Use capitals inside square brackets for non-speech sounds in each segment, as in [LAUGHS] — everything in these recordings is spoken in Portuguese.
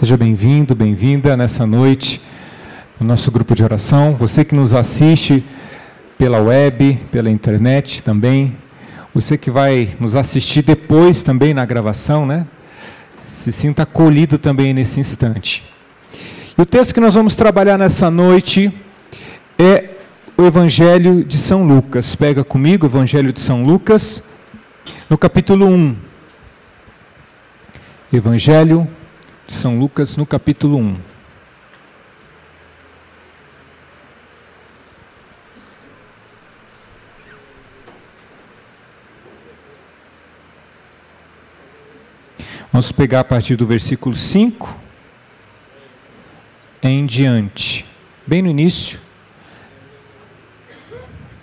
Seja bem-vindo, bem-vinda nessa noite no nosso grupo de oração. Você que nos assiste pela web, pela internet também. Você que vai nos assistir depois também na gravação, né? Se sinta acolhido também nesse instante. E o texto que nós vamos trabalhar nessa noite é o Evangelho de São Lucas. Pega comigo o Evangelho de São Lucas, no capítulo 1. Evangelho São Lucas, no capítulo 1. Vamos pegar a partir do versículo 5 em diante. Bem no início.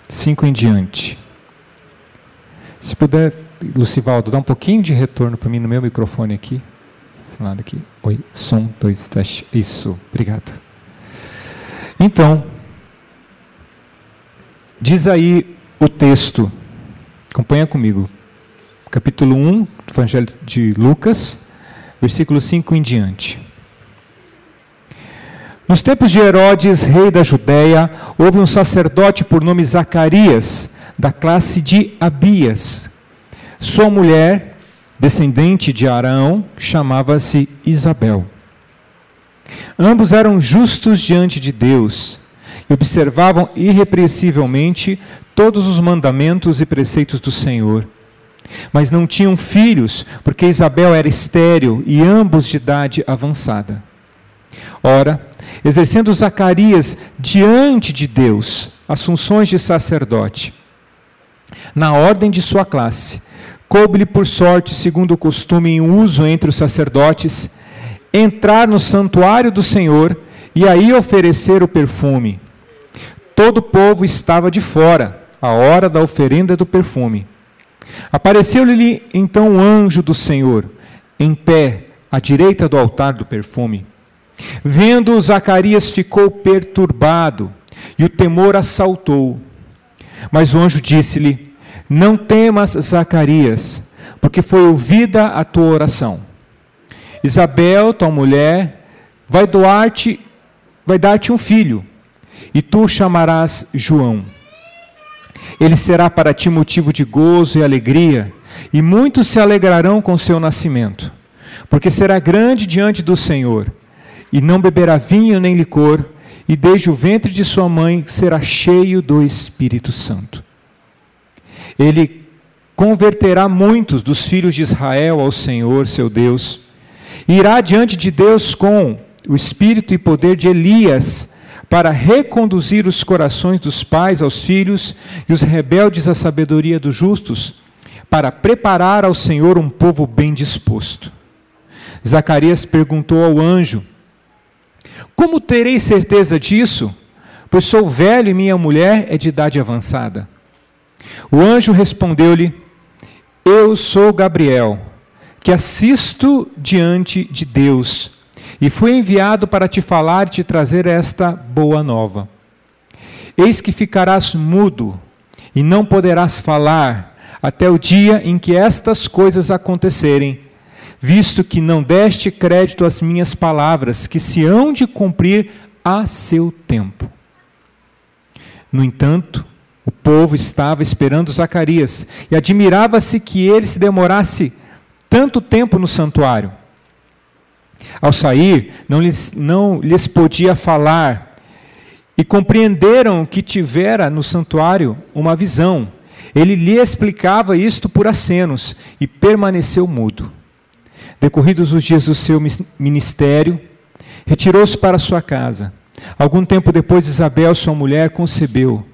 5 em diante. Se puder, Lucivaldo, dá um pouquinho de retorno para mim no meu microfone aqui. Esse lado aqui. Oi, som, dois, teste. Isso, obrigado. Então, diz aí o texto, acompanha comigo, capítulo 1 do Evangelho de Lucas, versículo 5 em diante. Nos tempos de Herodes, rei da Judéia, houve um sacerdote por nome Zacarias, da classe de Abias. Sua mulher descendente de Arão, chamava-se Isabel. Ambos eram justos diante de Deus e observavam irrepreensivelmente todos os mandamentos e preceitos do Senhor. Mas não tinham filhos, porque Isabel era estéril e ambos de idade avançada. Ora, exercendo Zacarias diante de Deus as funções de sacerdote, na ordem de sua classe, coube-lhe por sorte, segundo o costume em uso entre os sacerdotes, entrar no santuário do Senhor e aí oferecer o perfume. Todo o povo estava de fora, a hora da oferenda do perfume. Apareceu-lhe então o anjo do Senhor, em pé, à direita do altar do perfume. Vendo Zacarias ficou perturbado, e o temor assaltou. Mas o anjo disse-lhe: não temas, Zacarias, porque foi ouvida a tua oração. Isabel, tua mulher, vai doar-te, vai dar-te um filho, e tu o chamarás João. Ele será para ti motivo de gozo e alegria, e muitos se alegrarão com seu nascimento, porque será grande diante do Senhor, e não beberá vinho nem licor, e desde o ventre de sua mãe será cheio do Espírito Santo. Ele converterá muitos dos filhos de Israel ao Senhor, seu Deus. Irá diante de Deus com o espírito e poder de Elias, para reconduzir os corações dos pais aos filhos e os rebeldes à sabedoria dos justos, para preparar ao Senhor um povo bem disposto. Zacarias perguntou ao anjo: Como terei certeza disso? Pois sou velho e minha mulher é de idade avançada. O anjo respondeu-lhe: Eu sou Gabriel, que assisto diante de Deus, e fui enviado para te falar e te trazer esta boa nova. Eis que ficarás mudo e não poderás falar até o dia em que estas coisas acontecerem, visto que não deste crédito às minhas palavras, que se hão de cumprir a seu tempo. No entanto, o povo estava esperando Zacarias e admirava-se que ele se demorasse tanto tempo no santuário. Ao sair, não lhes, não lhes podia falar e compreenderam que tivera no santuário uma visão. Ele lhe explicava isto por acenos e permaneceu mudo. Decorridos os dias do seu ministério, retirou-se para sua casa. Algum tempo depois, Isabel, sua mulher, concebeu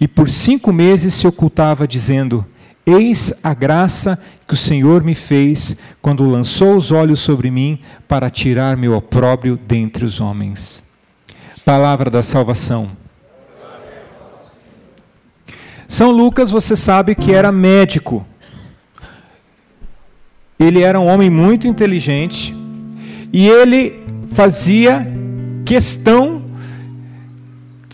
e por cinco meses se ocultava, dizendo: Eis a graça que o Senhor me fez quando lançou os olhos sobre mim para tirar meu opróbrio dentre os homens. Palavra da salvação. São Lucas, você sabe que era médico. Ele era um homem muito inteligente e ele fazia questão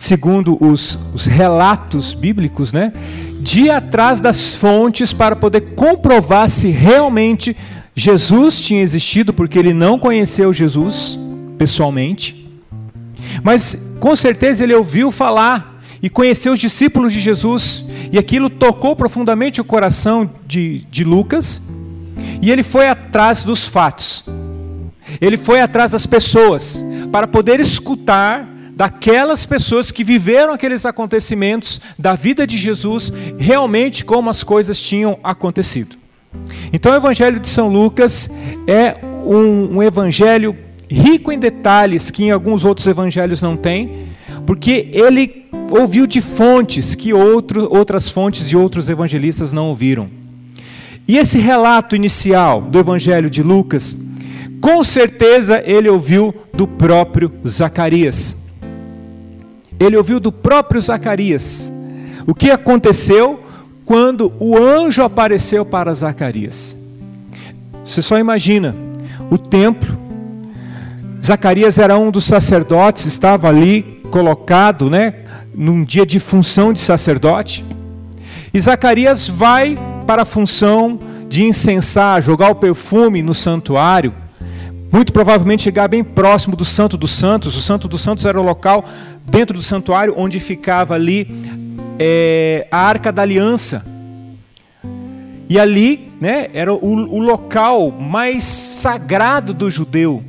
segundo os, os relatos bíblicos, né, de atrás das fontes para poder comprovar se realmente Jesus tinha existido porque ele não conheceu Jesus pessoalmente, mas com certeza ele ouviu falar e conheceu os discípulos de Jesus, e aquilo tocou profundamente o coração de, de Lucas, e ele foi atrás dos fatos, ele foi atrás das pessoas, para poder escutar daquelas pessoas que viveram aqueles acontecimentos da vida de Jesus, realmente como as coisas tinham acontecido. Então, o Evangelho de São Lucas é um, um evangelho rico em detalhes que em alguns outros evangelhos não tem, porque ele ouviu de fontes que outro, outras fontes de outros evangelistas não ouviram. E esse relato inicial do Evangelho de Lucas, com certeza ele ouviu do próprio Zacarias. Ele ouviu do próprio Zacarias o que aconteceu quando o anjo apareceu para Zacarias. Você só imagina, o templo, Zacarias era um dos sacerdotes, estava ali colocado, né, num dia de função de sacerdote. E Zacarias vai para a função de incensar, jogar o perfume no santuário, muito provavelmente chegar bem próximo do Santo dos Santos. O Santo dos Santos era o local dentro do santuário onde ficava ali é, a Arca da Aliança. E ali né, era o, o local mais sagrado do judeu,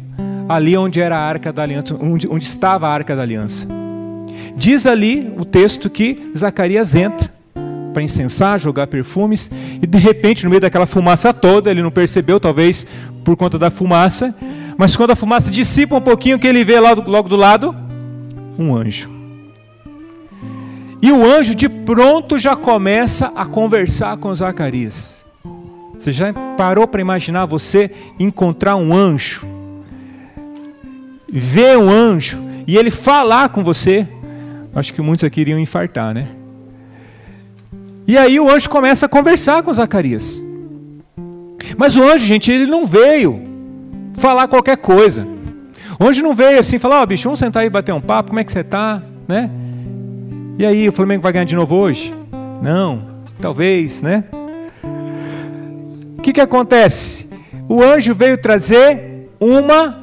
ali onde era a Arca da Aliança, onde, onde estava a Arca da Aliança. Diz ali o texto que Zacarias entra para incensar, jogar perfumes, e de repente, no meio daquela fumaça toda, ele não percebeu, talvez por conta da fumaça, mas quando a fumaça dissipa um pouquinho, que ele vê logo, logo do lado? Um anjo. E o anjo de pronto já começa a conversar com Zacarias. Você já parou para imaginar você encontrar um anjo, ver um anjo e ele falar com você? Acho que muitos aqui iriam infartar, né? E aí o anjo começa a conversar com Zacarias. Mas o anjo, gente, ele não veio falar qualquer coisa. O anjo não veio assim falar, ó, oh, bicho, vamos sentar aí e bater um papo, como é que você tá, né? E aí, o Flamengo vai ganhar de novo hoje? Não, talvez, né? O que que acontece? O anjo veio trazer uma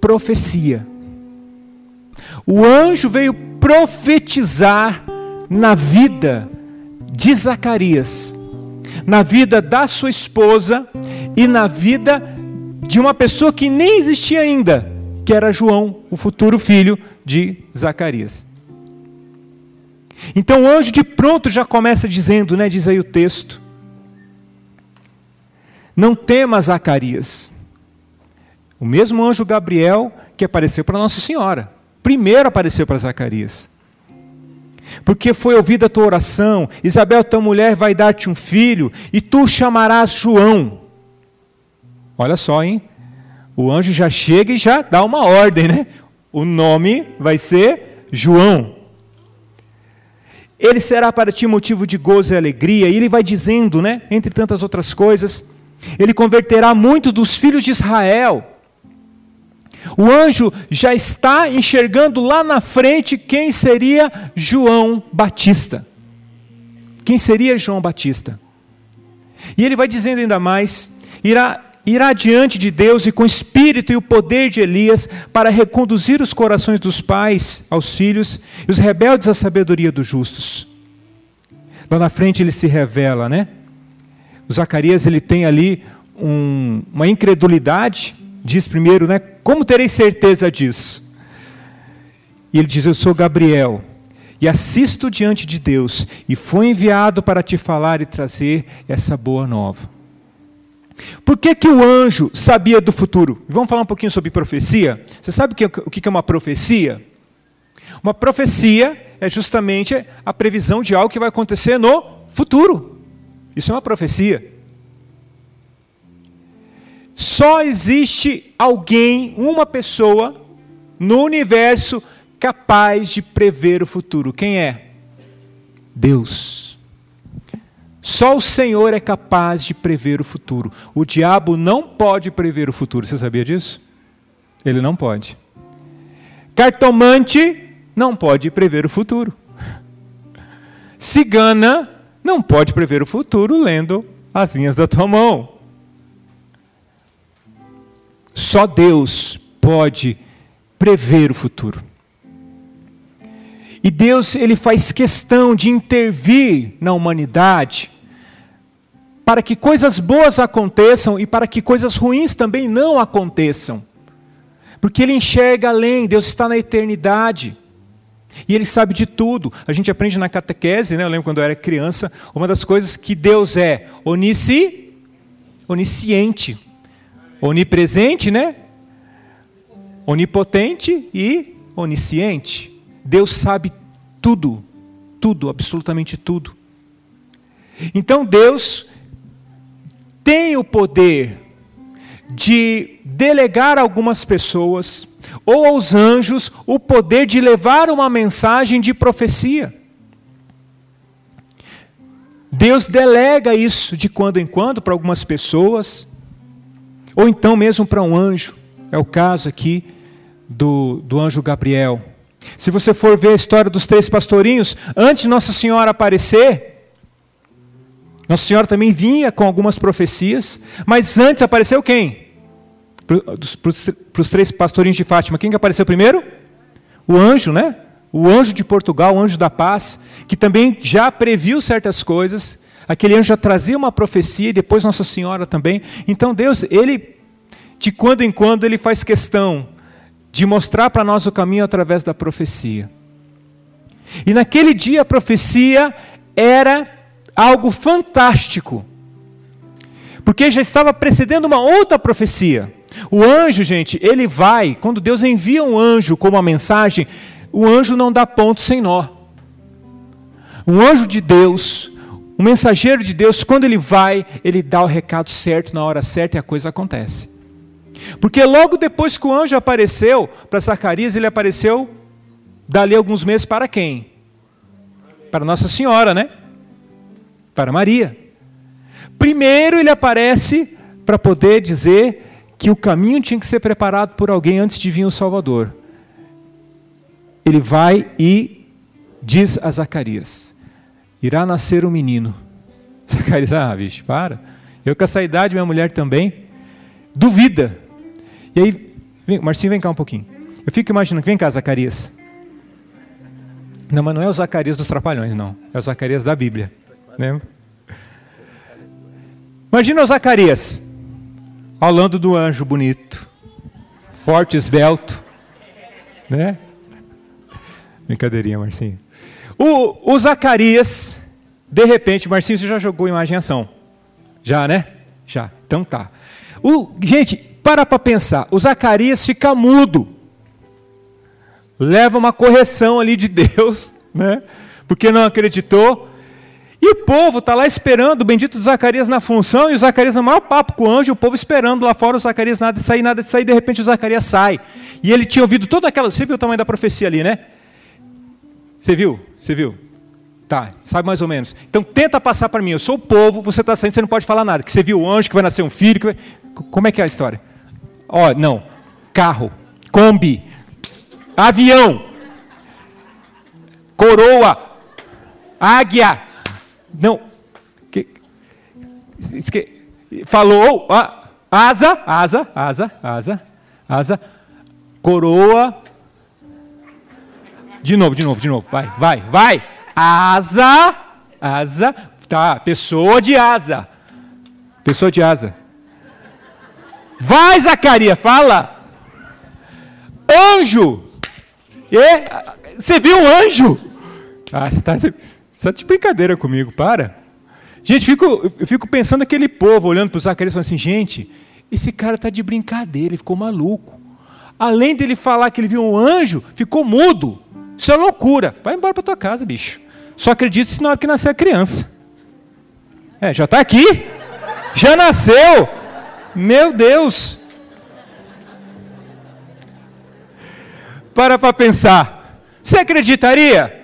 profecia. O anjo veio profetizar na vida de Zacarias, na vida da sua esposa e na vida de uma pessoa que nem existia ainda, que era João, o futuro filho de Zacarias. Então o anjo de pronto já começa dizendo, né, diz aí o texto: Não temas, Zacarias. O mesmo anjo Gabriel que apareceu para Nossa Senhora, primeiro apareceu para Zacarias porque foi ouvida a tua oração. Isabel, tua mulher, vai dar-te um filho, e tu chamarás João. Olha só, hein? O anjo já chega e já dá uma ordem, né? O nome vai ser João. Ele será para ti motivo de gozo e alegria, e ele vai dizendo, né? Entre tantas outras coisas, ele converterá muitos dos filhos de Israel o anjo já está enxergando lá na frente quem seria João Batista. Quem seria João Batista? E ele vai dizendo ainda mais: irá, irá diante de Deus e com o espírito e o poder de Elias para reconduzir os corações dos pais aos filhos e os rebeldes à sabedoria dos justos. Lá na frente ele se revela, né? O Zacarias ele tem ali um, uma incredulidade diz primeiro, né? Como terei certeza disso? E ele diz: Eu sou Gabriel e assisto diante de Deus e fui enviado para te falar e trazer essa boa nova. Por que, que o anjo sabia do futuro? Vamos falar um pouquinho sobre profecia? Você sabe o que é uma profecia? Uma profecia é justamente a previsão de algo que vai acontecer no futuro. Isso é uma profecia. Só existe alguém, uma pessoa, no universo capaz de prever o futuro. Quem é? Deus. Só o Senhor é capaz de prever o futuro. O diabo não pode prever o futuro. Você sabia disso? Ele não pode. Cartomante não pode prever o futuro. Cigana não pode prever o futuro lendo as linhas da tua mão. Só Deus pode prever o futuro. E Deus, ele faz questão de intervir na humanidade para que coisas boas aconteçam e para que coisas ruins também não aconteçam. Porque ele enxerga além, Deus está na eternidade. E ele sabe de tudo. A gente aprende na catequese, né? Eu lembro quando eu era criança, uma das coisas que Deus é onisciente, onipresente, né? Onipotente e onisciente. Deus sabe tudo, tudo, absolutamente tudo. Então Deus tem o poder de delegar a algumas pessoas ou aos anjos o poder de levar uma mensagem de profecia. Deus delega isso de quando em quando para algumas pessoas, ou então mesmo para um anjo. É o caso aqui do, do anjo Gabriel. Se você for ver a história dos três pastorinhos, antes de Nossa Senhora aparecer, Nossa Senhora também vinha com algumas profecias, mas antes apareceu quem? Para os três pastorinhos de Fátima, quem que apareceu primeiro? O anjo, né? O anjo de Portugal, o anjo da paz, que também já previu certas coisas. Aquele anjo já trazia uma profecia e depois Nossa Senhora também. Então Deus, ele de quando em quando ele faz questão de mostrar para nós o caminho através da profecia. E naquele dia a profecia era algo fantástico, porque já estava precedendo uma outra profecia. O anjo, gente, ele vai, quando Deus envia um anjo com uma mensagem, o anjo não dá ponto sem nó. O anjo de Deus, o mensageiro de Deus, quando ele vai, ele dá o recado certo na hora certa e a coisa acontece. Porque logo depois que o anjo apareceu para Zacarias, ele apareceu dali alguns meses para quem? Para Nossa Senhora, né? Para Maria. Primeiro ele aparece para poder dizer que o caminho tinha que ser preparado por alguém antes de vir o Salvador. Ele vai e diz a Zacarias: irá nascer um menino. [LAUGHS] Zacarias, ah, bicho, para. Eu com essa idade, minha mulher também, duvida. E aí, vem, Marcinho, vem cá um pouquinho. Eu fico imaginando, vem cá, Zacarias. Não, mas não é o Zacarias dos Trapalhões, não. É o Zacarias da Bíblia. Lembra? Imagina o Zacarias, falando do anjo bonito, forte, esbelto, né? Brincadeirinha, Marcinho. O, o Zacarias, de repente, Marcinho, você já jogou imagem em ação? Já, né? Já. Então tá. O, gente, para para pensar, o Zacarias fica mudo. Leva uma correção ali de [LAUGHS] Deus, né? Porque não acreditou. E o povo está lá esperando o bendito Zacarias na função, e o Zacarias no maior papo com o anjo, o povo esperando lá fora, o Zacarias nada de sair, nada de sair, de repente o Zacarias sai. E ele tinha ouvido toda aquela. Você viu o tamanho da profecia ali, né? Você viu? Você viu? Tá, sabe mais ou menos. Então tenta passar para mim. Eu sou o povo, você está saindo, você não pode falar nada. Que você viu o anjo, que vai nascer um filho. Vai... Como é que é a história? Ó, não. Carro, Kombi, avião, coroa, águia. Não. Que, que, falou, ah, asa, asa, asa, asa, asa, coroa. De novo, de novo, de novo. Vai, vai, vai. Asa, asa, tá. Pessoa de asa. Pessoa de asa. Vai, Zacarias, fala. Anjo. E, você viu um anjo? Ah, você está tá de brincadeira comigo, para. Gente, fico, eu fico pensando aquele povo olhando para o Zacarias e falando assim, gente, esse cara está de brincadeira, ele ficou maluco. Além dele falar que ele viu um anjo, ficou mudo. Isso é loucura. Vai embora para tua casa, bicho. Só acredita se na hora que nascer a criança. É, já está aqui. Já nasceu. Meu Deus! Para para pensar. Você acreditaria?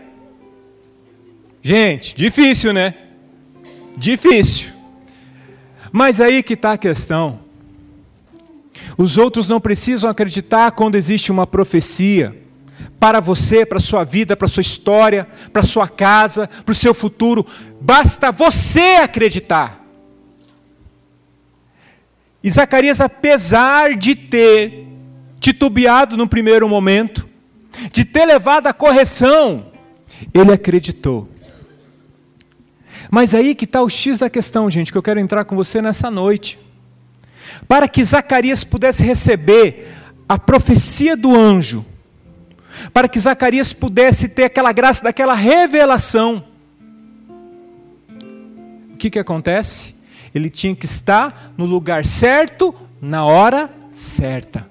Gente, difícil, né? Difícil. Mas aí que está a questão. Os outros não precisam acreditar quando existe uma profecia para você, para sua vida, para sua história, para sua casa, para o seu futuro. Basta você acreditar. E Zacarias, apesar de ter titubeado no primeiro momento, de ter levado a correção, ele acreditou. Mas aí que está o X da questão, gente, que eu quero entrar com você nessa noite. Para que Zacarias pudesse receber a profecia do anjo, para que Zacarias pudesse ter aquela graça daquela revelação, o que, que acontece? Ele tinha que estar no lugar certo, na hora certa.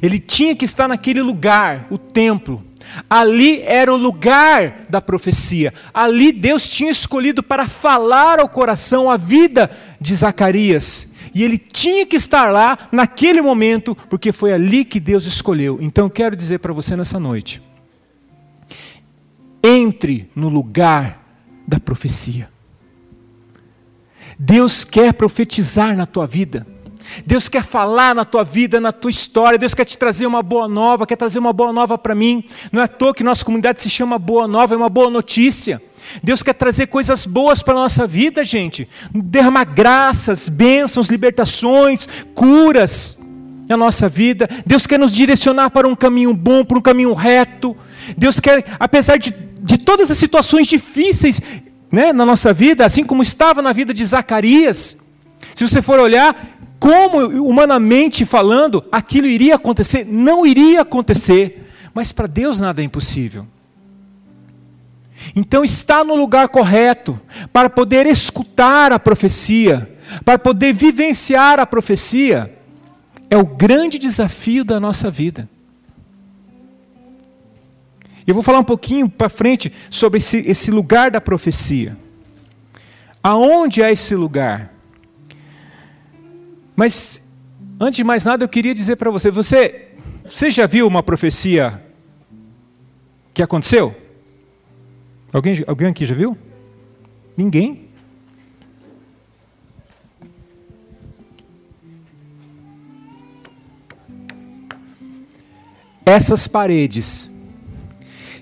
Ele tinha que estar naquele lugar, o templo. Ali era o lugar da profecia. Ali Deus tinha escolhido para falar ao coração a vida de Zacarias. E ele tinha que estar lá naquele momento, porque foi ali que Deus escolheu. Então quero dizer para você nessa noite: entre no lugar da profecia. Deus quer profetizar na tua vida. Deus quer falar na tua vida, na tua história. Deus quer te trazer uma boa nova, quer trazer uma boa nova para mim. Não é à toa que nossa comunidade se chama Boa Nova, é uma boa notícia. Deus quer trazer coisas boas para a nossa vida, gente. Derramar graças, bênçãos, libertações, curas na nossa vida. Deus quer nos direcionar para um caminho bom, para um caminho reto. Deus quer, apesar de, de todas as situações difíceis né, na nossa vida, assim como estava na vida de Zacarias, se você for olhar, como humanamente falando, aquilo iria acontecer, não iria acontecer, mas para Deus nada é impossível. Então, está no lugar correto para poder escutar a profecia, para poder vivenciar a profecia, é o grande desafio da nossa vida. Eu vou falar um pouquinho para frente sobre esse, esse lugar da profecia. Aonde é esse lugar? Mas, antes de mais nada, eu queria dizer para você: você, você já viu uma profecia que aconteceu? Alguém, alguém aqui já viu? Ninguém? Essas paredes,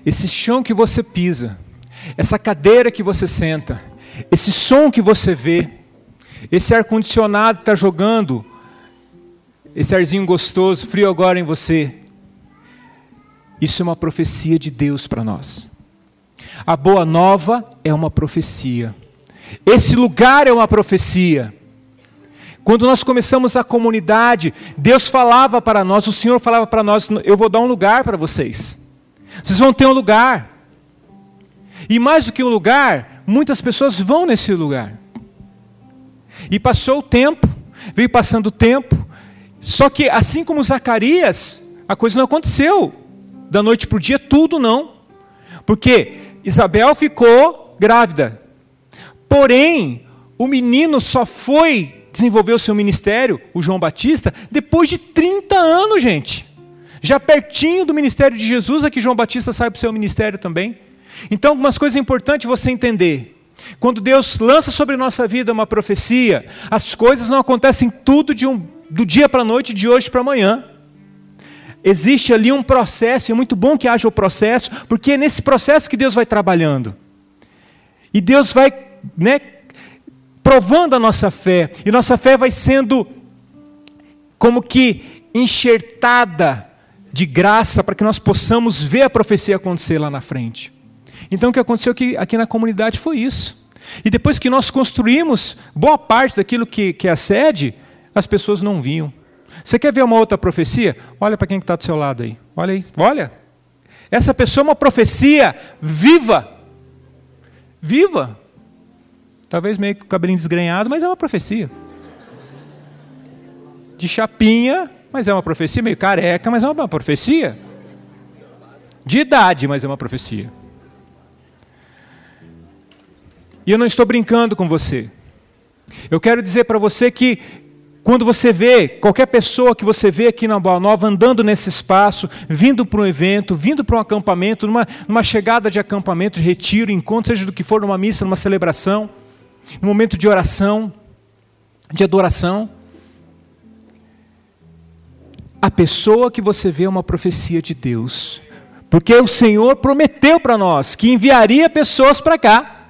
esse chão que você pisa, essa cadeira que você senta, esse som que você vê, esse ar-condicionado está jogando, esse arzinho gostoso, frio agora em você, isso é uma profecia de Deus para nós. A boa nova é uma profecia. Esse lugar é uma profecia. Quando nós começamos a comunidade, Deus falava para nós, o Senhor falava para nós: Eu vou dar um lugar para vocês. Vocês vão ter um lugar. E mais do que um lugar, muitas pessoas vão nesse lugar. E passou o tempo, veio passando o tempo, só que assim como Zacarias, a coisa não aconteceu da noite para o dia, tudo não. Porque Isabel ficou grávida. Porém, o menino só foi desenvolver o seu ministério, o João Batista, depois de 30 anos, gente. Já pertinho do ministério de Jesus, é que João Batista sai para o seu ministério também. Então, algumas coisas importantes você entender. Quando Deus lança sobre nossa vida uma profecia, as coisas não acontecem tudo um, do dia para a noite, de hoje para amanhã. Existe ali um processo, é muito bom que haja o processo, porque é nesse processo que Deus vai trabalhando. E Deus vai né, provando a nossa fé, e nossa fé vai sendo como que enxertada de graça para que nós possamos ver a profecia acontecer lá na frente. Então o que aconteceu aqui, aqui na comunidade foi isso. E depois que nós construímos boa parte daquilo que, que é a sede, as pessoas não vinham. Você quer ver uma outra profecia? Olha para quem está do seu lado aí. Olha aí, olha. Essa pessoa é uma profecia viva. Viva. Talvez meio com o cabelinho desgrenhado, mas é uma profecia. De chapinha, mas é uma profecia. Meio careca, mas é uma profecia. De idade, mas é uma profecia. E eu não estou brincando com você. Eu quero dizer para você que quando você vê qualquer pessoa que você vê aqui na Boa Nova andando nesse espaço, vindo para um evento, vindo para um acampamento, numa, numa chegada de acampamento, de retiro, encontro, seja do que for, numa missa, numa celebração, num momento de oração, de adoração, a pessoa que você vê é uma profecia de Deus. Porque o Senhor prometeu para nós que enviaria pessoas para cá.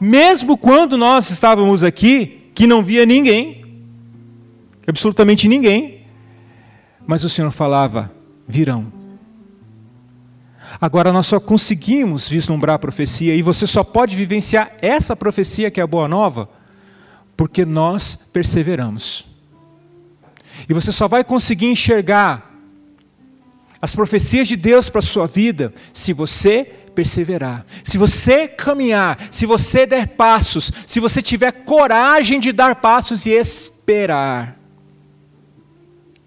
Mesmo quando nós estávamos aqui, que não via ninguém, absolutamente ninguém. Mas o Senhor falava: virão. Agora nós só conseguimos vislumbrar a profecia e você só pode vivenciar essa profecia que é a boa nova porque nós perseveramos. E você só vai conseguir enxergar as profecias de Deus para a sua vida se você perseverar, se você caminhar, se você der passos, se você tiver coragem de dar passos e esperar.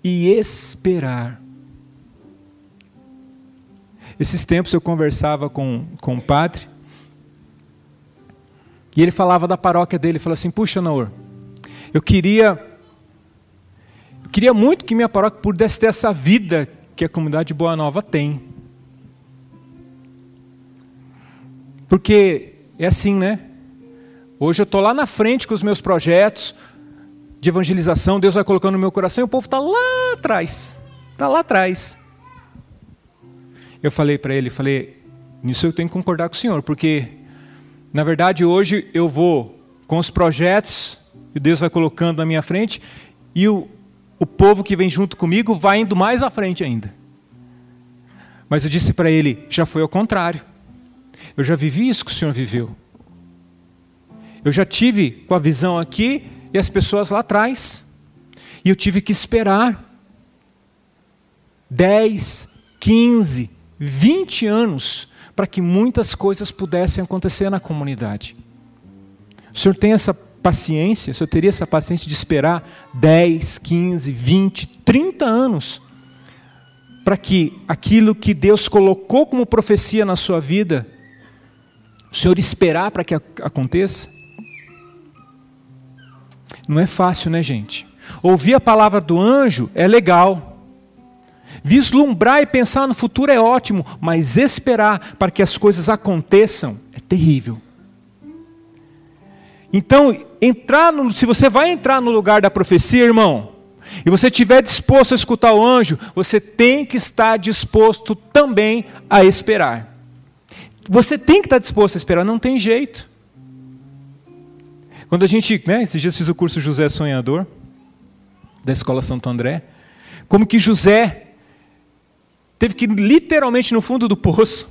E esperar. Esses tempos eu conversava com, com um padre, e ele falava da paróquia dele, falou assim: Puxa, Naor, eu queria, queria muito que minha paróquia pudesse ter essa vida que a comunidade Boa Nova tem. Porque é assim, né? Hoje eu estou lá na frente com os meus projetos de evangelização, Deus vai colocando no meu coração e o povo está lá atrás. Está lá atrás. Eu falei para ele, falei, nisso eu tenho que concordar com o senhor, porque na verdade hoje eu vou com os projetos que Deus vai colocando na minha frente e o, o povo que vem junto comigo vai indo mais à frente ainda. Mas eu disse para ele, já foi ao contrário. Eu já vivi isso que o senhor viveu. Eu já tive com a visão aqui e as pessoas lá atrás. E eu tive que esperar 10, 15, 20 anos para que muitas coisas pudessem acontecer na comunidade. O senhor tem essa paciência, o senhor teria essa paciência de esperar 10, 15, 20, 30 anos para que aquilo que Deus colocou como profecia na sua vida, o senhor esperar para que aconteça? Não é fácil, né, gente? Ouvir a palavra do anjo é legal. Vislumbrar e pensar no futuro é ótimo, mas esperar para que as coisas aconteçam é terrível. Então, entrar no, se você vai entrar no lugar da profecia, irmão, e você estiver disposto a escutar o anjo, você tem que estar disposto também a esperar. Você tem que estar disposto a esperar, não tem jeito. Quando a gente, né, esses dias fiz o curso José Sonhador, da Escola Santo André, como que José teve que literalmente no fundo do poço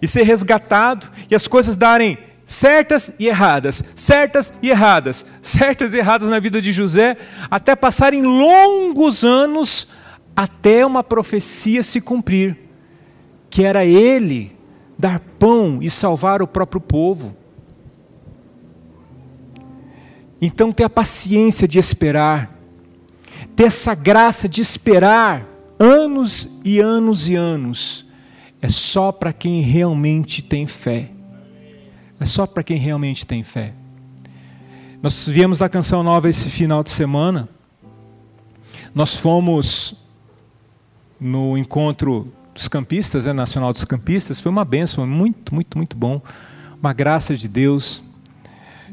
e ser resgatado e as coisas darem certas e erradas, certas e erradas, certas e erradas na vida de José, até passarem longos anos até uma profecia se cumprir, que era ele dar pão e salvar o próprio povo. Então, ter a paciência de esperar, ter essa graça de esperar, anos e anos e anos, é só para quem realmente tem fé. É só para quem realmente tem fé. Nós viemos da Canção Nova esse final de semana. Nós fomos no encontro dos campistas, né, Nacional dos Campistas. Foi uma benção, muito, muito, muito bom. Uma graça de Deus.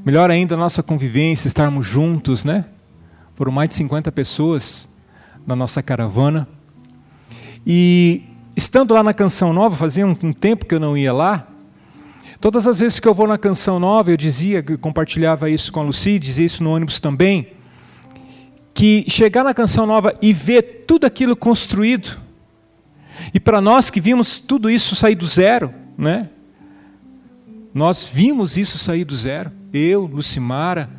Melhor ainda a nossa convivência, estarmos juntos, né? Foram mais de 50 pessoas na nossa caravana. E estando lá na Canção Nova, fazia um, um tempo que eu não ia lá, todas as vezes que eu vou na Canção Nova, eu dizia, compartilhava isso com a Lucy, dizia isso no ônibus também, que chegar na Canção Nova e ver tudo aquilo construído, e para nós que vimos tudo isso sair do zero, né? Nós vimos isso sair do zero. Eu, Lucimara,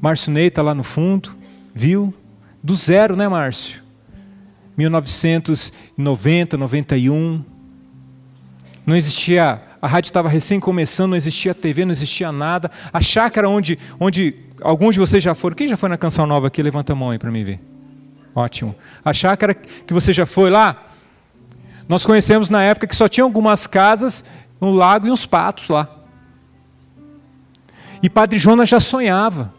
Márcio Ney está lá no fundo, viu? Do zero, né, Márcio? 1990, 91. Não existia, a rádio estava recém começando, não existia TV, não existia nada. A chácara onde, onde alguns de vocês já foram. Quem já foi na Canção Nova aqui? Levanta a mão aí para mim ver. Ótimo. A chácara que você já foi lá, nós conhecemos na época que só tinha algumas casas, um lago e uns patos lá. E Padre Jonas já sonhava.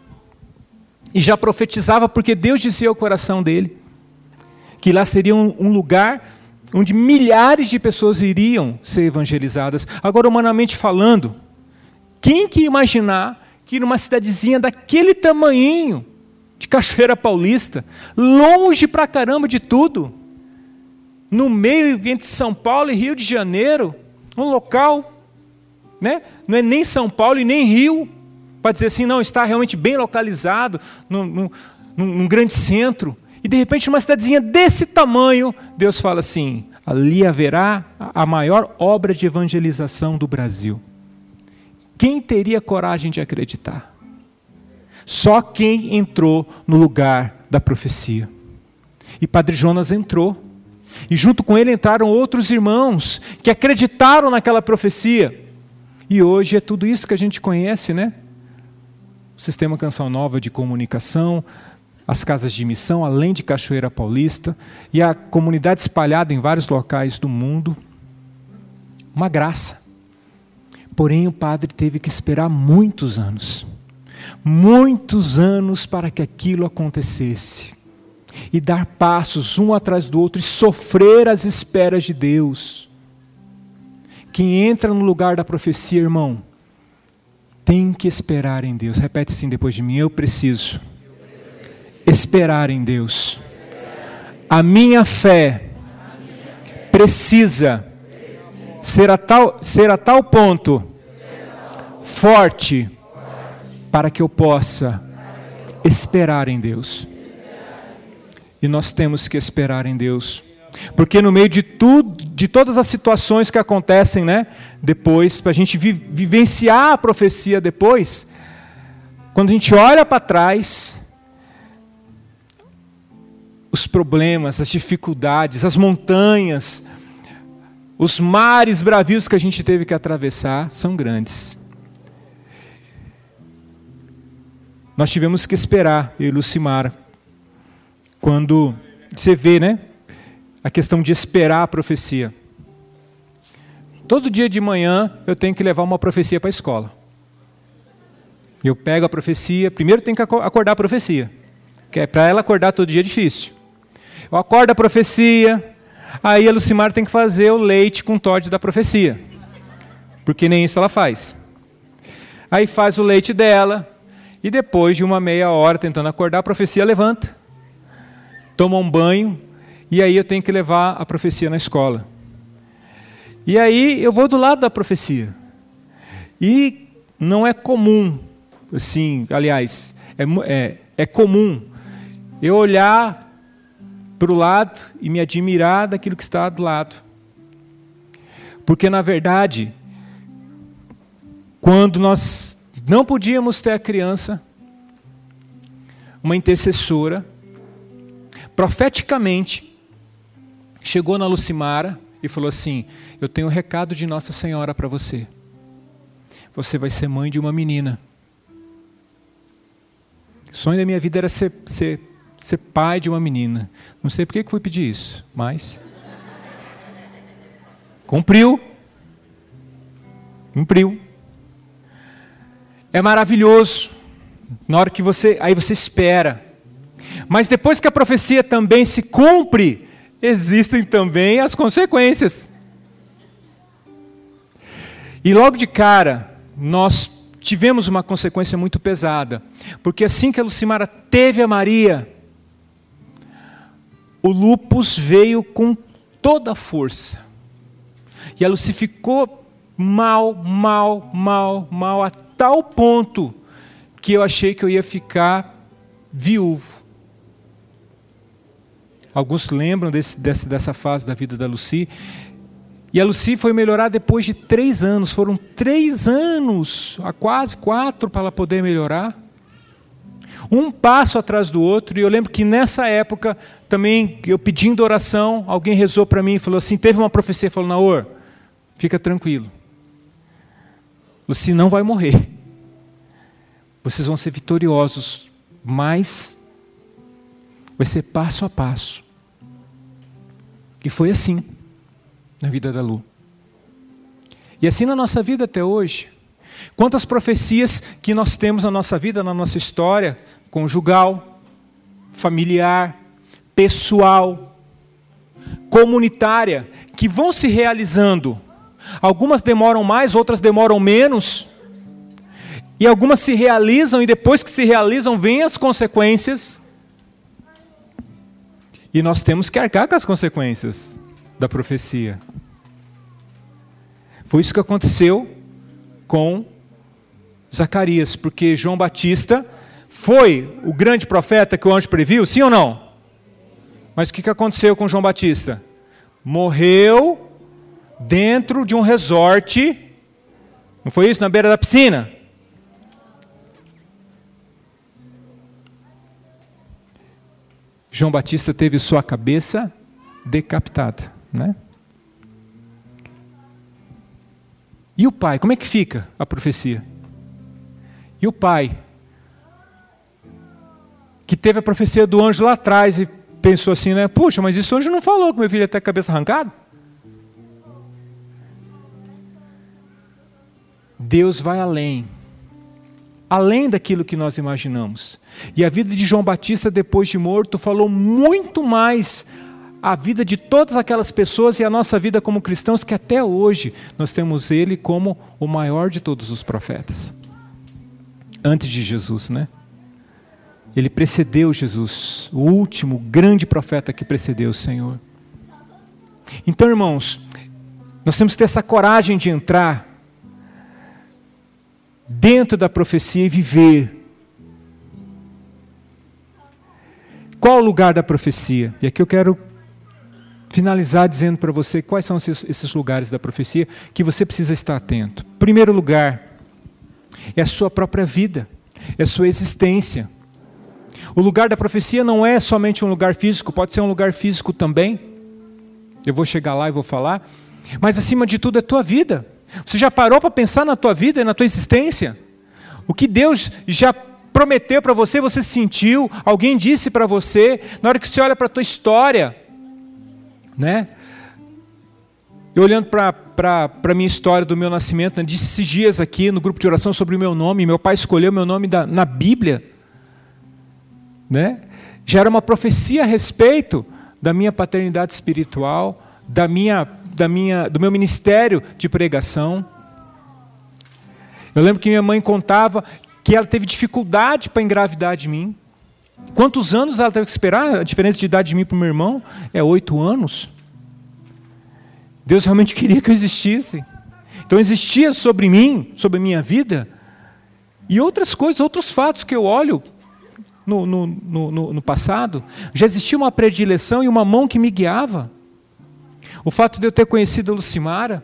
E já profetizava porque Deus dizia ao coração dele que lá seria um, um lugar onde milhares de pessoas iriam ser evangelizadas. Agora, humanamente falando, quem que imaginar que numa cidadezinha daquele tamanhinho, de Cachoeira Paulista, longe pra caramba de tudo, no meio entre São Paulo e Rio de Janeiro, um local, né? não é nem São Paulo e nem Rio, para dizer assim, não, está realmente bem localizado, no, num, num grande centro, e de repente, numa cidadezinha desse tamanho, Deus fala assim: ali haverá a maior obra de evangelização do Brasil. Quem teria coragem de acreditar? Só quem entrou no lugar da profecia. E Padre Jonas entrou. E junto com ele entraram outros irmãos que acreditaram naquela profecia. E hoje é tudo isso que a gente conhece, né? O Sistema Canção Nova de comunicação, as casas de missão, além de Cachoeira Paulista, e a comunidade espalhada em vários locais do mundo. Uma graça. Porém, o padre teve que esperar muitos anos muitos anos para que aquilo acontecesse e dar passos um atrás do outro e sofrer as esperas de Deus. Quem entra no lugar da profecia, irmão, tem que esperar em Deus. Repete assim depois de mim: eu preciso esperar em Deus. A minha fé precisa ser a tal, ser a tal ponto forte para que eu possa esperar em Deus. E nós temos que esperar em Deus. Porque no meio de tudo, de todas as situações que acontecem, né, depois, para a gente vi, vivenciar a profecia depois, quando a gente olha para trás, os problemas, as dificuldades, as montanhas, os mares bravios que a gente teve que atravessar são grandes. Nós tivemos que esperar, eu e Lucimar, quando você vê, né? A questão de esperar a profecia. Todo dia de manhã eu tenho que levar uma profecia para a escola. Eu pego a profecia, primeiro tem que acordar a profecia, que é para ela acordar todo dia é difícil. Eu acordo a profecia, aí a Lucimar tem que fazer o leite com Todd da profecia, porque nem isso ela faz. Aí faz o leite dela, e depois de uma meia hora tentando acordar, a profecia levanta, toma um banho, e aí eu tenho que levar a profecia na escola. E aí eu vou do lado da profecia. E não é comum, assim, aliás, é, é, é comum eu olhar para o lado e me admirar daquilo que está do lado. Porque, na verdade, quando nós não podíamos ter a criança, uma intercessora, profeticamente, chegou na Lucimara e falou assim: Eu tenho um recado de Nossa Senhora para você. Você vai ser mãe de uma menina. O sonho da minha vida era ser, ser, ser pai de uma menina. Não sei por que fui pedir isso, mas. Cumpriu. Cumpriu. É maravilhoso. Na hora que você, aí você espera. Mas depois que a profecia também se cumpre, existem também as consequências. E logo de cara, nós tivemos uma consequência muito pesada, porque assim que a Lucimara teve a Maria, o lupus veio com toda a força. E a Lucy ficou mal, mal, mal, mal, tal ponto que eu achei que eu ia ficar viúvo. Alguns lembram desse, desse, dessa fase da vida da Lucy. E a Lucy foi melhorar depois de três anos. Foram três anos, a quase quatro, para ela poder melhorar. Um passo atrás do outro. E eu lembro que nessa época, também, eu pedindo oração, alguém rezou para mim e falou assim: teve uma profecia, falou, Naor, fica tranquilo. Você não vai morrer. Vocês vão ser vitoriosos, mas vai ser passo a passo. E foi assim na vida da Lu. E assim na nossa vida até hoje. Quantas profecias que nós temos na nossa vida, na nossa história, conjugal, familiar, pessoal, comunitária, que vão se realizando Algumas demoram mais, outras demoram menos. E algumas se realizam, e depois que se realizam, vêm as consequências. E nós temos que arcar com as consequências da profecia. Foi isso que aconteceu com Zacarias, porque João Batista foi o grande profeta que o anjo previu? Sim ou não? Mas o que aconteceu com João Batista? Morreu dentro de um resort. Não foi isso? Na beira da piscina? João Batista teve sua cabeça decapitada, né? E o pai, como é que fica a profecia? E o pai, que teve a profecia do anjo lá atrás e pensou assim, né? Puxa, mas isso anjo não falou que meu filho ia ter a cabeça arrancada? Deus vai além além daquilo que nós imaginamos. E a vida de João Batista, depois de morto, falou muito mais a vida de todas aquelas pessoas e a nossa vida como cristãos, que até hoje nós temos ele como o maior de todos os profetas. Antes de Jesus, né? Ele precedeu Jesus, o último grande profeta que precedeu o Senhor. Então, irmãos, nós temos que ter essa coragem de entrar dentro da profecia e viver. Qual o lugar da profecia? E aqui eu quero finalizar dizendo para você quais são esses, lugares da profecia que você precisa estar atento. Primeiro lugar é a sua própria vida, é a sua existência. O lugar da profecia não é somente um lugar físico, pode ser um lugar físico também. Eu vou chegar lá e vou falar, mas acima de tudo é a tua vida. Você já parou para pensar na tua vida e na tua existência? O que Deus já prometeu para você, você sentiu, alguém disse para você, na hora que você olha para a tua história, né? Eu olhando para a minha história do meu nascimento, né, disse esses dias aqui no grupo de oração sobre o meu nome, meu pai escolheu meu nome da, na Bíblia, né? Já era uma profecia a respeito da minha paternidade espiritual, da minha da minha, do meu ministério de pregação. Eu lembro que minha mãe contava que ela teve dificuldade para engravidar de mim. Quantos anos ela teve que esperar? A diferença de idade de mim para o meu irmão é oito anos. Deus realmente [LAUGHS] queria que eu existisse. Então existia sobre mim, sobre a minha vida, e outras coisas, outros fatos que eu olho no, no, no, no passado. Já existia uma predileção e uma mão que me guiava. O fato de eu ter conhecido a Lucimara,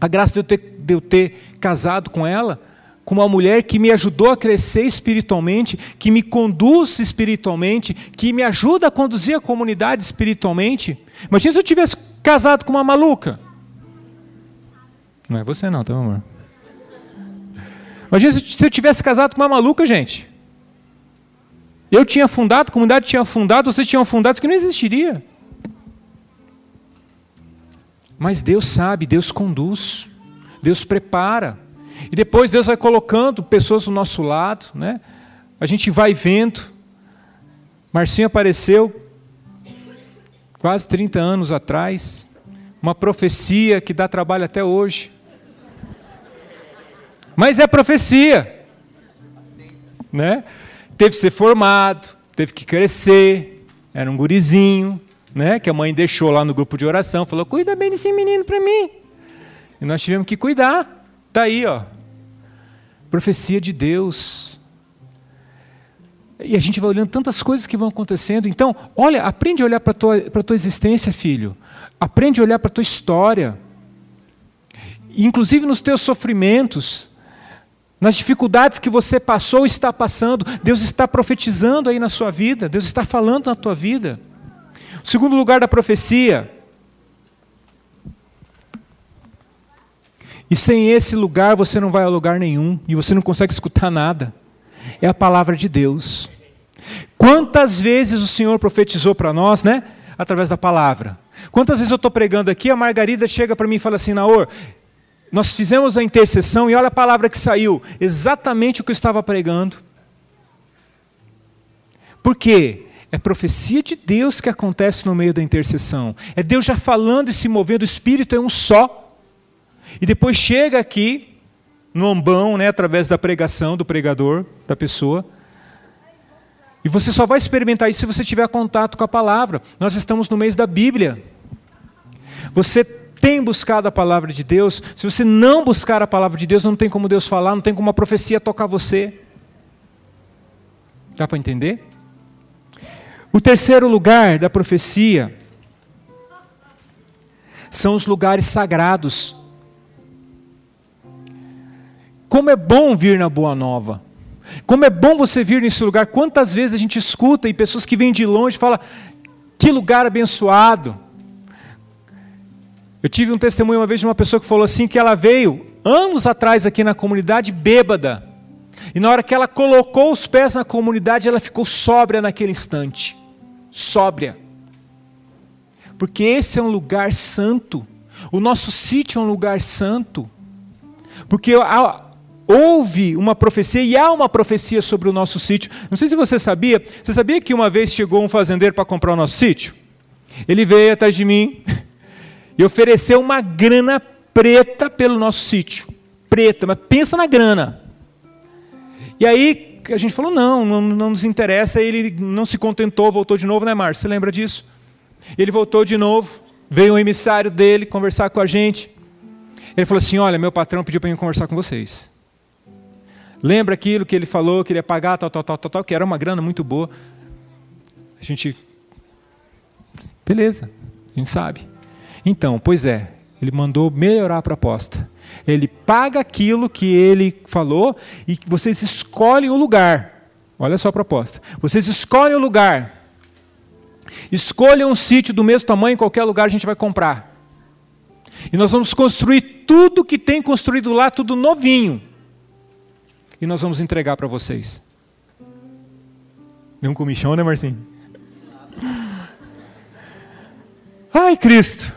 a graça de eu ter, de eu ter casado com ela, com uma mulher que me ajudou a crescer espiritualmente, que me conduz espiritualmente, que me ajuda a conduzir a comunidade espiritualmente. Imagina se eu tivesse casado com uma maluca. Não é você não, tá, amor? Imagina se eu tivesse casado com uma maluca, gente. Eu tinha fundado, a comunidade tinha fundado, vocês tinham fundado, isso que não existiria. Mas Deus sabe, Deus conduz, Deus prepara. E depois Deus vai colocando pessoas do nosso lado, né? A gente vai vendo. Marcinho apareceu quase 30 anos atrás, uma profecia que dá trabalho até hoje. Mas é profecia. Né? Teve que ser formado, teve que crescer, era um gurizinho, né, que a mãe deixou lá no grupo de oração, falou: "Cuida bem desse menino para mim". E nós tivemos que cuidar. Tá aí, ó. Profecia de Deus. E a gente vai olhando tantas coisas que vão acontecendo. Então, olha, aprende a olhar para a tua, tua existência, filho. Aprende a olhar para a tua história. E, inclusive nos teus sofrimentos, nas dificuldades que você passou ou está passando, Deus está profetizando aí na sua vida, Deus está falando na tua vida. Segundo lugar da profecia. E sem esse lugar você não vai a lugar nenhum e você não consegue escutar nada. É a palavra de Deus. Quantas vezes o Senhor profetizou para nós, né? Através da palavra. Quantas vezes eu estou pregando aqui, a Margarida chega para mim e fala assim, Naor, nós fizemos a intercessão e olha a palavra que saiu, exatamente o que eu estava pregando. Por quê? É profecia de Deus que acontece no meio da intercessão. É Deus já falando e se movendo, o Espírito é um só. E depois chega aqui, no ambão, né, através da pregação do pregador, da pessoa. E você só vai experimentar isso se você tiver contato com a palavra. Nós estamos no mês da Bíblia. Você tem buscado a palavra de Deus. Se você não buscar a palavra de Deus, não tem como Deus falar, não tem como a profecia tocar você. Dá para entender? O terceiro lugar da profecia são os lugares sagrados. Como é bom vir na Boa Nova. Como é bom você vir nesse lugar. Quantas vezes a gente escuta e pessoas que vêm de longe falam: que lugar abençoado. Eu tive um testemunho uma vez de uma pessoa que falou assim: que ela veio anos atrás aqui na comunidade bêbada. E na hora que ela colocou os pés na comunidade, ela ficou sóbria naquele instante. Sóbria. Porque esse é um lugar santo. O nosso sítio é um lugar santo. Porque houve uma profecia e há uma profecia sobre o nosso sítio. Não sei se você sabia, você sabia que uma vez chegou um fazendeiro para comprar o nosso sítio? Ele veio atrás de mim e ofereceu uma grana preta pelo nosso sítio. Preta, mas pensa na grana. E aí a gente falou: não, não, não nos interessa. Ele não se contentou, voltou de novo, né, Márcio? Você lembra disso? Ele voltou de novo, veio um emissário dele conversar com a gente. Ele falou assim: Olha, meu patrão pediu para eu conversar com vocês. Lembra aquilo que ele falou, que ele ia pagar, tal, tal, tal, tal, tal, que era uma grana muito boa. A gente. Beleza, a gente sabe. Então, pois é, ele mandou melhorar a proposta. Ele paga aquilo que ele falou e vocês escolhem o lugar. Olha só a proposta. Vocês escolhem o lugar. Escolham um sítio do mesmo tamanho, em qualquer lugar a gente vai comprar. E nós vamos construir tudo que tem construído lá, tudo novinho e nós vamos entregar para vocês. Deu um comichão, né, Marcinho? Ai, Cristo.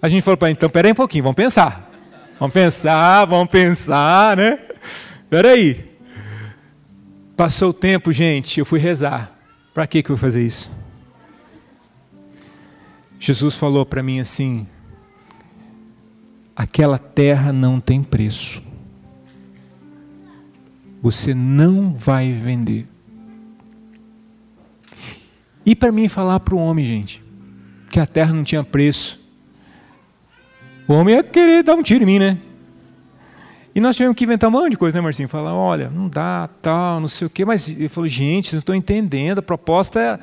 A gente falou para ele, então, peraí um pouquinho, vamos pensar. Vamos pensar, vamos pensar, né? Peraí. Passou o tempo, gente, eu fui rezar. Para que, que eu vou fazer isso? Jesus falou para mim assim: aquela terra não tem preço você não vai vender. E para mim falar para o homem, gente, que a terra não tinha preço. O homem ia querer dar um tiro em mim, né? E nós tivemos que inventar um monte de coisa, né, Marcinho? Falar, olha, não dá, tal, não sei o quê. Mas ele falou, gente, não estou entendendo. A proposta é.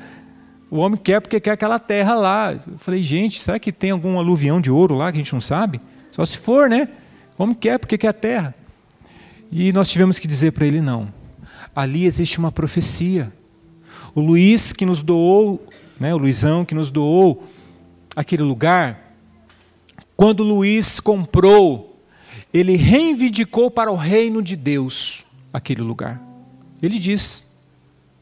O homem quer porque quer aquela terra lá. Eu falei, gente, será que tem algum aluvião de ouro lá que a gente não sabe? Só se for, né? O homem quer porque quer a terra. E nós tivemos que dizer para ele: não, ali existe uma profecia. O Luiz que nos doou, né, o Luizão que nos doou aquele lugar, quando Luiz comprou, ele reivindicou para o reino de Deus aquele lugar. Ele diz,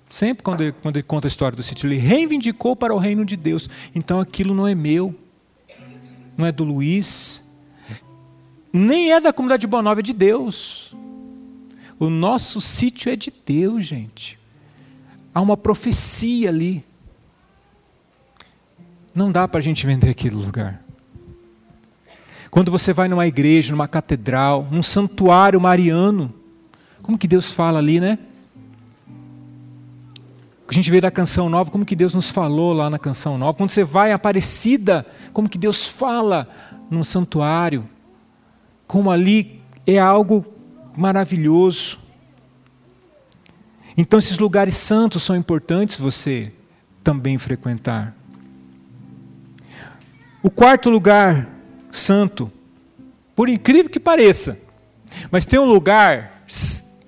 sempre quando ele, quando ele conta a história do sítio, ele reivindicou para o reino de Deus. Então aquilo não é meu, não é do Luiz, nem é da comunidade de Boa Nova, é de Deus. O nosso sítio é de Deus, gente. Há uma profecia ali. Não dá para a gente vender aquele lugar. Quando você vai numa igreja, numa catedral, num santuário mariano, como que Deus fala ali, né? A gente vê da canção nova, como que Deus nos falou lá na canção nova. Quando você vai Aparecida, como que Deus fala num santuário. Como ali é algo maravilhoso. Então, esses lugares santos são importantes você também frequentar. O quarto lugar santo, por incrível que pareça, mas tem um lugar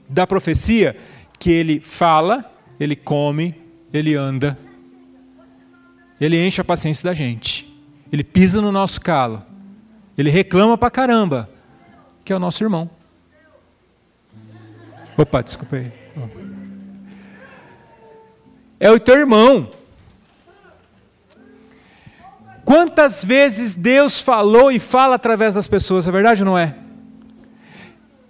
da profecia que ele fala, ele come, ele anda, ele enche a paciência da gente, ele pisa no nosso calo, ele reclama pra caramba, que é o nosso irmão. Opa, desculpa aí. É o teu irmão. Quantas vezes Deus falou e fala através das pessoas, é verdade ou não é?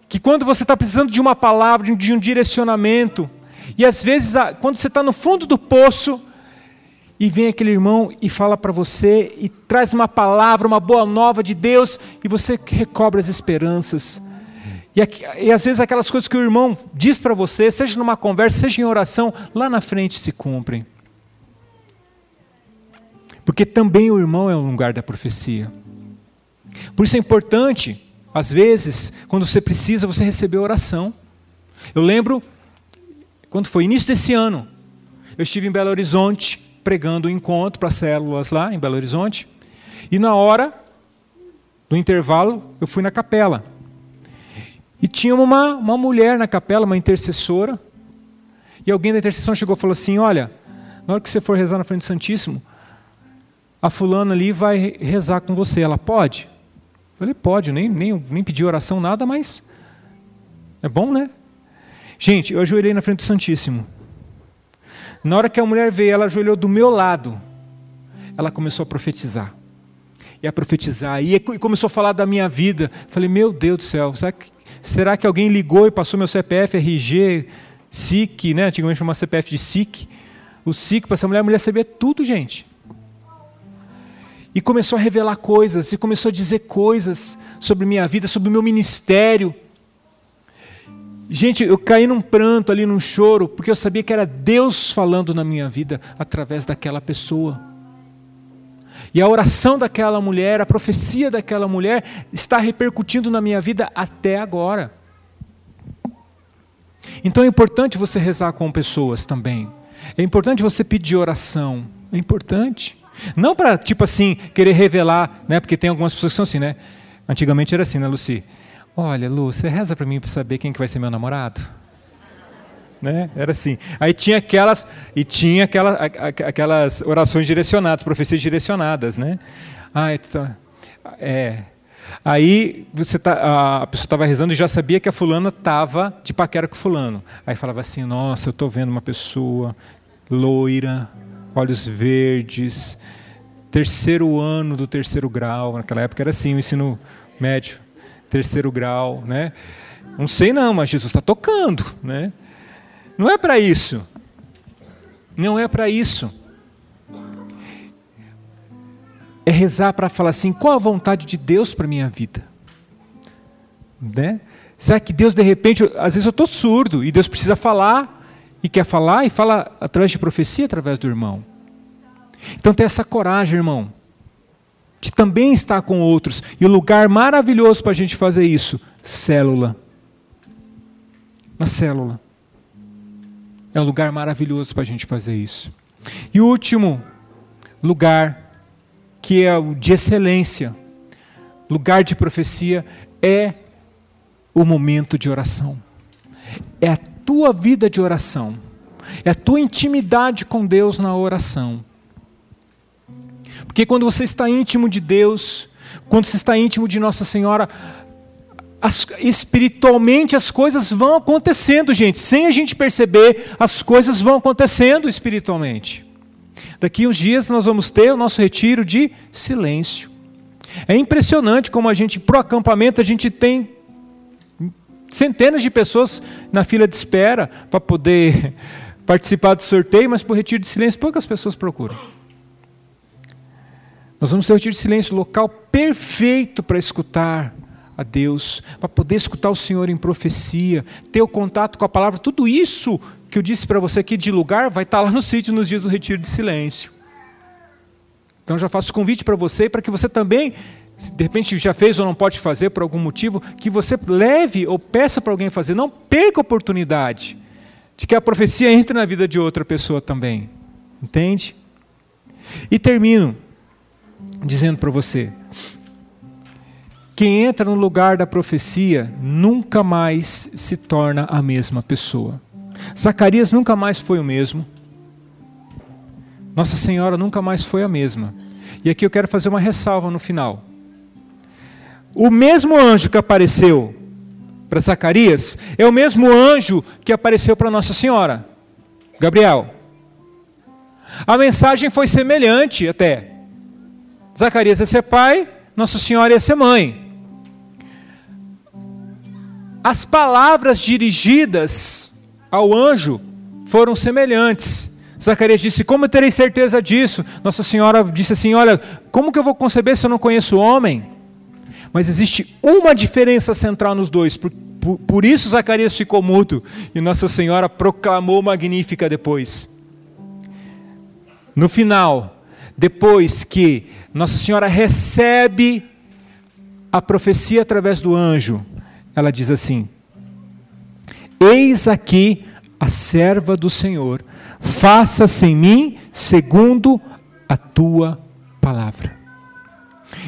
Que quando você está precisando de uma palavra, de um direcionamento, e às vezes, quando você está no fundo do poço, e vem aquele irmão e fala para você, e traz uma palavra, uma boa nova de Deus, e você recobre as esperanças. E, e às vezes aquelas coisas que o irmão diz para você, seja numa conversa, seja em oração, lá na frente se cumprem. Porque também o irmão é um lugar da profecia. Por isso é importante, às vezes, quando você precisa, você receber oração. Eu lembro, quando foi início desse ano, eu estive em Belo Horizonte pregando um encontro para células lá em Belo Horizonte. E na hora do intervalo, eu fui na capela. E tinha uma, uma mulher na capela, uma intercessora. E alguém da intercessão chegou e falou assim: Olha, na hora que você for rezar na frente do Santíssimo, a fulana ali vai rezar com você. Ela pode? Eu falei: Pode, nem, nem, nem pedi oração, nada, mas é bom, né? Gente, eu ajoelhei na frente do Santíssimo. Na hora que a mulher veio, ela ajoelhou do meu lado. Ela começou a profetizar. E a profetizar. E começou a falar da minha vida. Falei, meu Deus do céu, será que, será que alguém ligou e passou meu CPF, RG, SIC, né? Antigamente chamava CPF de SIC. O SIC para essa mulher, a mulher sabia tudo, gente. E começou a revelar coisas, e começou a dizer coisas sobre minha vida, sobre o meu ministério. Gente, eu caí num pranto ali, num choro, porque eu sabia que era Deus falando na minha vida através daquela pessoa. E a oração daquela mulher, a profecia daquela mulher está repercutindo na minha vida até agora. Então é importante você rezar com pessoas também. É importante você pedir oração. É importante. Não para, tipo assim, querer revelar, né? Porque tem algumas pessoas que são assim, né? Antigamente era assim, né, Luci? Olha, Lu, você reza para mim para saber quem que vai ser meu namorado? Né? Era assim. Aí tinha aquelas e tinha aquela, aquelas orações direcionadas, profecias direcionadas, né? Ah, então, é. Aí você tá, a pessoa estava rezando e já sabia que a fulana estava de paquera com fulano. Aí falava assim: Nossa, eu estou vendo uma pessoa loira, olhos verdes, terceiro ano do terceiro grau. Naquela época era assim, o ensino médio terceiro grau, né? Não sei não, mas Jesus está tocando, né? Não é para isso. Não é para isso. É rezar para falar assim, qual a vontade de Deus para minha vida? Né? Será que Deus de repente, às vezes eu estou surdo e Deus precisa falar e quer falar e fala através de profecia, através do irmão. Então tem essa coragem, irmão de também estar com outros. E o lugar maravilhoso para a gente fazer isso, célula. Na célula. É um lugar maravilhoso para a gente fazer isso. E o último lugar, que é o de excelência, lugar de profecia, é o momento de oração. É a tua vida de oração. É a tua intimidade com Deus na oração. Porque quando você está íntimo de Deus, quando você está íntimo de Nossa Senhora, as, espiritualmente as coisas vão acontecendo, gente. Sem a gente perceber, as coisas vão acontecendo espiritualmente. Daqui uns dias nós vamos ter o nosso retiro de silêncio. É impressionante como a gente, pro acampamento, a gente tem centenas de pessoas na fila de espera para poder [LAUGHS] participar do sorteio, mas para o retiro de silêncio poucas pessoas procuram. Nós vamos ter o retiro de silêncio, local perfeito para escutar a Deus, para poder escutar o Senhor em profecia, ter o contato com a palavra, tudo isso que eu disse para você aqui de lugar vai estar lá no sítio nos dias do retiro de silêncio. Então já faço convite para você, para que você também, se de repente já fez ou não pode fazer por algum motivo, que você leve ou peça para alguém fazer, não perca a oportunidade de que a profecia entre na vida de outra pessoa também. Entende? E termino dizendo para você: quem entra no lugar da profecia nunca mais se torna a mesma pessoa. Zacarias nunca mais foi o mesmo. Nossa Senhora nunca mais foi a mesma. E aqui eu quero fazer uma ressalva no final. O mesmo anjo que apareceu para Zacarias é o mesmo anjo que apareceu para Nossa Senhora, Gabriel. A mensagem foi semelhante até. Zacarias ia ser pai, Nossa Senhora ia ser mãe. As palavras dirigidas ao anjo foram semelhantes. Zacarias disse: Como eu terei certeza disso? Nossa Senhora disse assim: Olha, como que eu vou conceber se eu não conheço o homem? Mas existe uma diferença central nos dois. Por, por, por isso Zacarias ficou mudo e Nossa Senhora proclamou magnífica depois. No final, depois que Nossa Senhora recebe a profecia através do anjo, ela diz assim: Eis aqui a serva do Senhor, faça-se em mim segundo a tua palavra.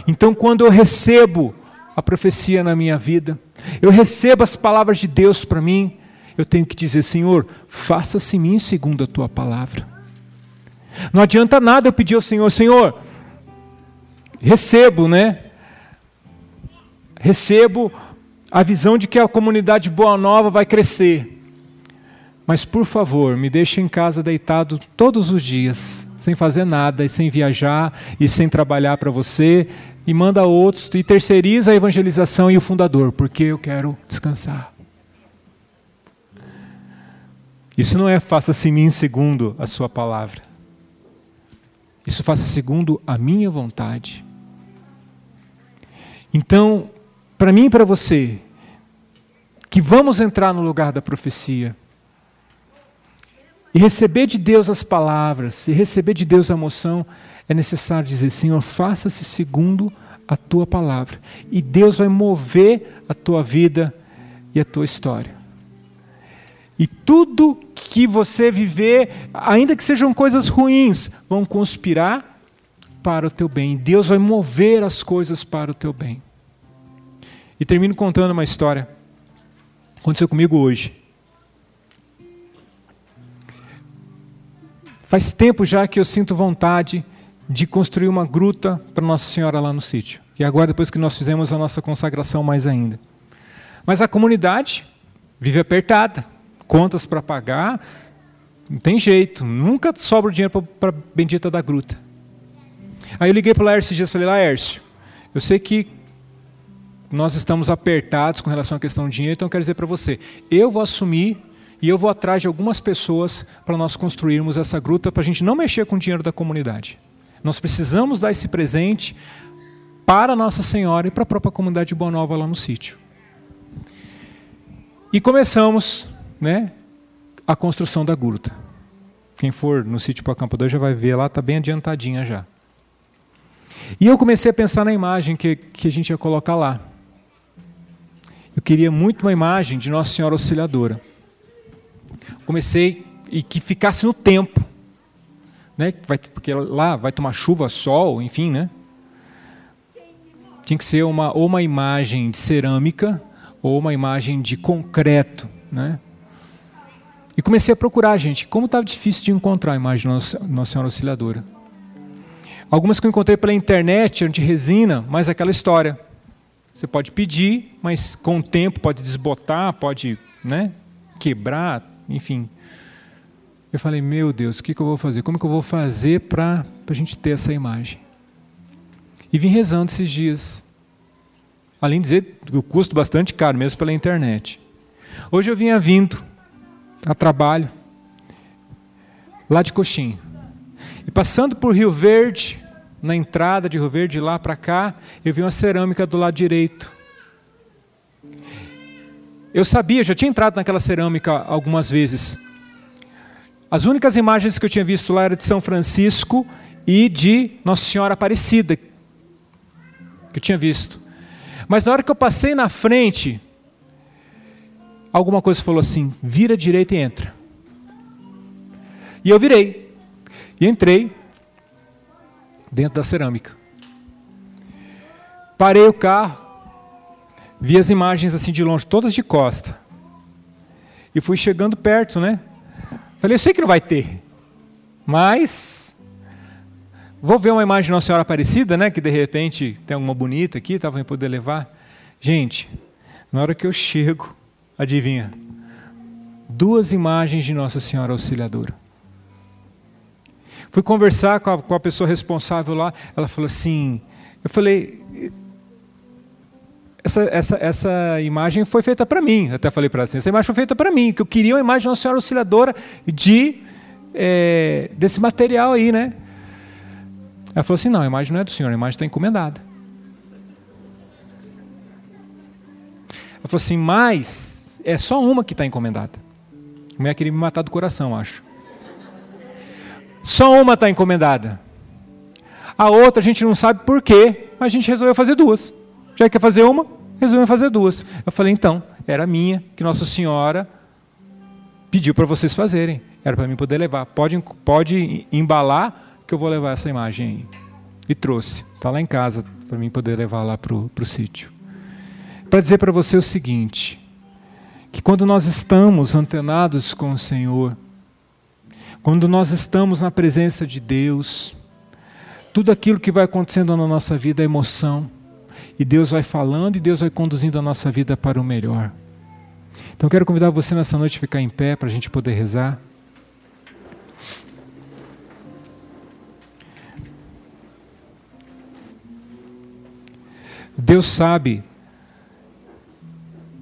Então, quando eu recebo a profecia na minha vida, eu recebo as palavras de Deus para mim, eu tenho que dizer, Senhor, faça-se em mim segundo a tua palavra. Não adianta nada eu pedir ao Senhor, Senhor, recebo, né? Recebo a visão de que a comunidade Boa Nova vai crescer. Mas por favor, me deixe em casa deitado todos os dias, sem fazer nada, e sem viajar e sem trabalhar para você, e manda outros e terceiriza a evangelização e o fundador, porque eu quero descansar. Isso não é faça-se em mim segundo a sua palavra. Isso faça segundo a minha vontade. Então, para mim e para você, que vamos entrar no lugar da profecia, e receber de Deus as palavras, e receber de Deus a moção, é necessário dizer: Senhor, faça-se segundo a tua palavra. E Deus vai mover a tua vida e a tua história. E tudo que você viver, ainda que sejam coisas ruins, vão conspirar para o teu bem. Deus vai mover as coisas para o teu bem. E termino contando uma história. Aconteceu comigo hoje. Faz tempo já que eu sinto vontade de construir uma gruta para Nossa Senhora lá no sítio. E agora, depois que nós fizemos a nossa consagração, mais ainda. Mas a comunidade vive apertada, contas para pagar, não tem jeito, nunca sobra o dinheiro para a bendita da gruta. Aí eu liguei para o Laércio esses dias e falei, Laércio, eu sei que nós estamos apertados com relação à questão do dinheiro, então eu quero dizer para você, eu vou assumir e eu vou atrás de algumas pessoas para nós construirmos essa gruta, para a gente não mexer com o dinheiro da comunidade. Nós precisamos dar esse presente para Nossa Senhora e para a própria comunidade de Boa Nova lá no sítio. E começamos né, a construção da gruta. Quem for no sítio para Campo 2 já vai ver lá, está bem adiantadinha já. E eu comecei a pensar na imagem que, que a gente ia colocar lá. Eu queria muito uma imagem de Nossa Senhora Auxiliadora comecei e que ficasse no tempo, né? Vai, porque lá vai tomar chuva, sol, enfim, né? Tinha que ser uma ou uma imagem de cerâmica ou uma imagem de concreto, né? E comecei a procurar, gente, como estava difícil de encontrar a imagem de Nossa, Nossa Senhora Auxiliadora. Algumas que eu encontrei pela internet eram de resina, mas aquela história. Você pode pedir, mas com o tempo pode desbotar, pode né, quebrar, enfim. Eu falei, meu Deus, o que, que eu vou fazer? Como que eu vou fazer para a gente ter essa imagem? E vim rezando esses dias. Além de dizer o custo bastante caro, mesmo pela internet. Hoje eu vinha vindo a trabalho, lá de Coxim. E passando por Rio Verde, na entrada de Rio Verde, lá para cá, eu vi uma cerâmica do lado direito. Eu sabia, já tinha entrado naquela cerâmica algumas vezes. As únicas imagens que eu tinha visto lá eram de São Francisco e de Nossa Senhora Aparecida, que eu tinha visto. Mas na hora que eu passei na frente, alguma coisa falou assim: vira direita e entra. E eu virei. E entrei dentro da cerâmica. Parei o carro, Vi as imagens assim de longe, todas de costa. E fui chegando perto, né? Falei, eu sei que não vai ter, mas vou ver uma imagem de Nossa Senhora Aparecida, né? Que de repente tem uma bonita aqui, em poder levar. Gente, na hora que eu chego, adivinha? Duas imagens de Nossa Senhora Auxiliadora. Fui conversar com a, com a pessoa responsável lá, ela falou assim, eu falei, essa, essa, essa imagem foi feita para mim. Até falei para ela assim, essa imagem foi feita para mim, que eu queria uma imagem de uma senhora auxiliadora de, é, desse material aí, né? Ela falou assim, não, a imagem não é do senhor, a imagem está encomendada. Ela falou assim, mas é só uma que está encomendada. A mulher queria me matar do coração, acho. Só uma está encomendada. A outra a gente não sabe por quê, mas a gente resolveu fazer duas. Já quer fazer uma? Resolveu fazer duas. Eu falei, então, era minha, que Nossa Senhora pediu para vocês fazerem. Era para mim poder levar. Pode, pode embalar que eu vou levar essa imagem aí. E trouxe. Está lá em casa para mim poder levar lá para o sítio. Para dizer para você o seguinte: que quando nós estamos antenados com o Senhor, quando nós estamos na presença de Deus, tudo aquilo que vai acontecendo na nossa vida é emoção. E Deus vai falando e Deus vai conduzindo a nossa vida para o melhor. Então quero convidar você nessa noite a ficar em pé para a gente poder rezar. Deus sabe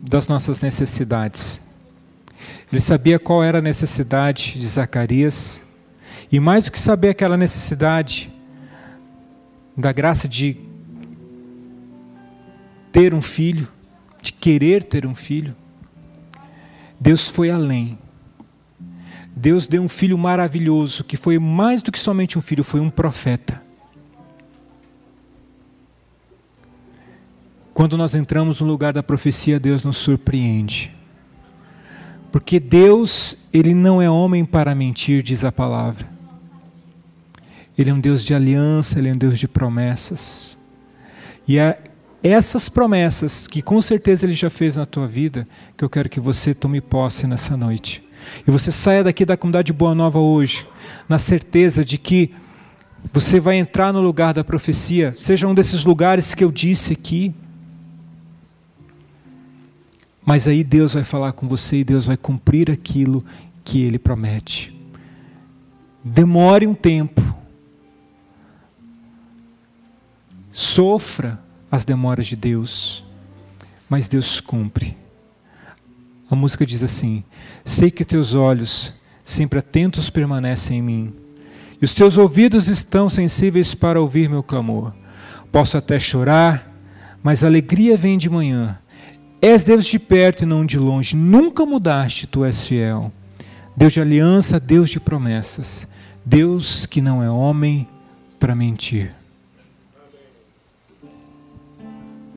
das nossas necessidades. Ele sabia qual era a necessidade de Zacarias, e mais do que saber aquela necessidade, da graça de ter um filho, de querer ter um filho, Deus foi além. Deus deu um filho maravilhoso, que foi mais do que somente um filho, foi um profeta. Quando nós entramos no lugar da profecia, Deus nos surpreende. Porque Deus, ele não é homem para mentir, diz a palavra. Ele é um Deus de aliança, ele é um Deus de promessas. E é essas promessas que com certeza ele já fez na tua vida, que eu quero que você tome posse nessa noite. E você saia daqui da comunidade Boa Nova hoje, na certeza de que você vai entrar no lugar da profecia, seja um desses lugares que eu disse aqui, mas aí Deus vai falar com você e Deus vai cumprir aquilo que Ele promete. Demore um tempo. Sofra as demoras de Deus, mas Deus cumpre. A música diz assim: Sei que teus olhos, sempre atentos, permanecem em mim, e os teus ouvidos estão sensíveis para ouvir meu clamor. Posso até chorar, mas a alegria vem de manhã És Deus de perto e não de longe, nunca mudaste, tu és fiel. Deus de aliança, Deus de promessas, Deus que não é homem para mentir.